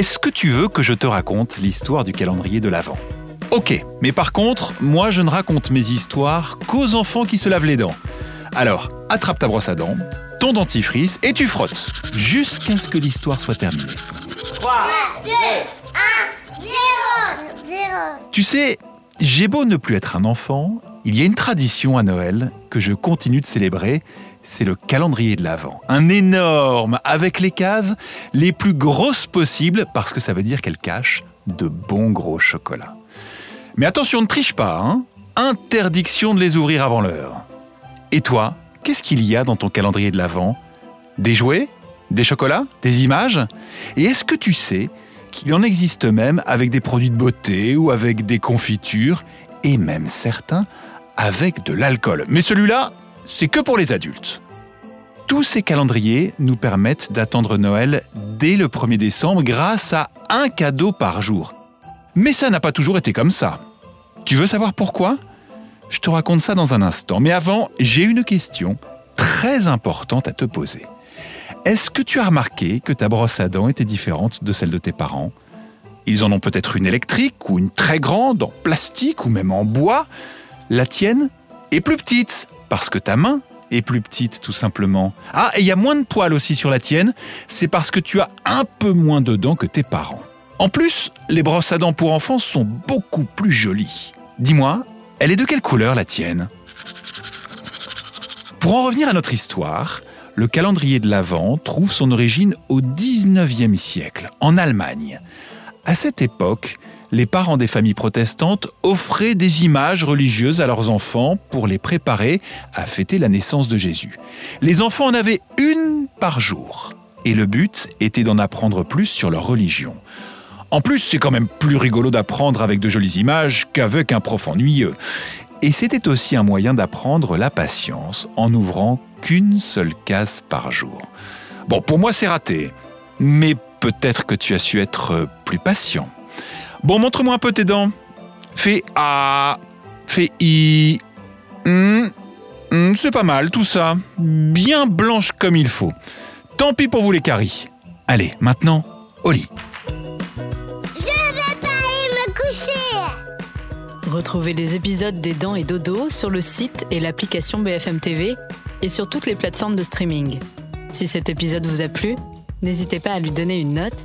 Est-ce que tu veux que je te raconte l'histoire du calendrier de l'Avent? Ok, mais par contre, moi je ne raconte mes histoires qu'aux enfants qui se lavent les dents. Alors, attrape ta brosse à dents, ton dentifrice et tu frottes, jusqu'à ce que l'histoire soit terminée. 3, 2, 1, 0, 0. Tu sais, j'ai beau ne plus être un enfant, il y a une tradition à Noël que je continue de célébrer, c'est le calendrier de l'Avent. Un énorme, avec les cases les plus grosses possibles, parce que ça veut dire qu'elles cachent de bons gros chocolats. Mais attention, ne triche pas, hein Interdiction de les ouvrir avant l'heure. Et toi, qu'est-ce qu'il y a dans ton calendrier de l'Avent? Des jouets? Des chocolats? Des images? Et est-ce que tu sais qu'il en existe même avec des produits de beauté ou avec des confitures, et même certains avec de l'alcool? Mais celui-là, c'est que pour les adultes. Tous ces calendriers nous permettent d'attendre Noël dès le 1er décembre grâce à un cadeau par jour. Mais ça n'a pas toujours été comme ça. Tu veux savoir pourquoi? Je te raconte ça dans un instant. Mais avant, j'ai une question très importante à te poser. Est-ce que tu as remarqué que ta brosse à dents était différente de celle de tes parents? Ils en ont peut-être une électrique ou une très grande, en plastique ou même en bois. La tienne est plus petite, parce que ta main est plus petite tout simplement. Ah, et il y a moins de poils aussi sur la tienne, c'est parce que tu as un peu moins de dents que tes parents. En plus, les brosses à dents pour enfants sont beaucoup plus jolies. Dis-moi, elle est de quelle couleur la tienne? Pour en revenir à notre histoire, le calendrier de l'Avent trouve son origine au 19e siècle, en Allemagne. À cette époque, les parents des familles protestantes offraient des images religieuses à leurs enfants pour les préparer à fêter la naissance de Jésus. Les enfants en avaient une par jour, et le but était d'en apprendre plus sur leur religion. En plus, c'est quand même plus rigolo d'apprendre avec de jolies images qu'avec un prof ennuyeux. Et c'était aussi un moyen d'apprendre la patience en n'ouvrant qu'une seule case par jour. Bon, pour moi, c'est raté. Mais peut-être que tu as su être plus patient. Bon, montre-moi un peu tes dents. Fais A, fais I. C'est pas mal tout ça. Bien blanche comme il faut. Tant pis pour vous les caries. Allez, maintenant, au lit. Je vais pas aller me coucher. Retrouvez les épisodes des Dents et Dodo sur le site et l'application BFM TV et sur toutes les plateformes de streaming. Si cet épisode vous a plu, n'hésitez pas à lui donner une note,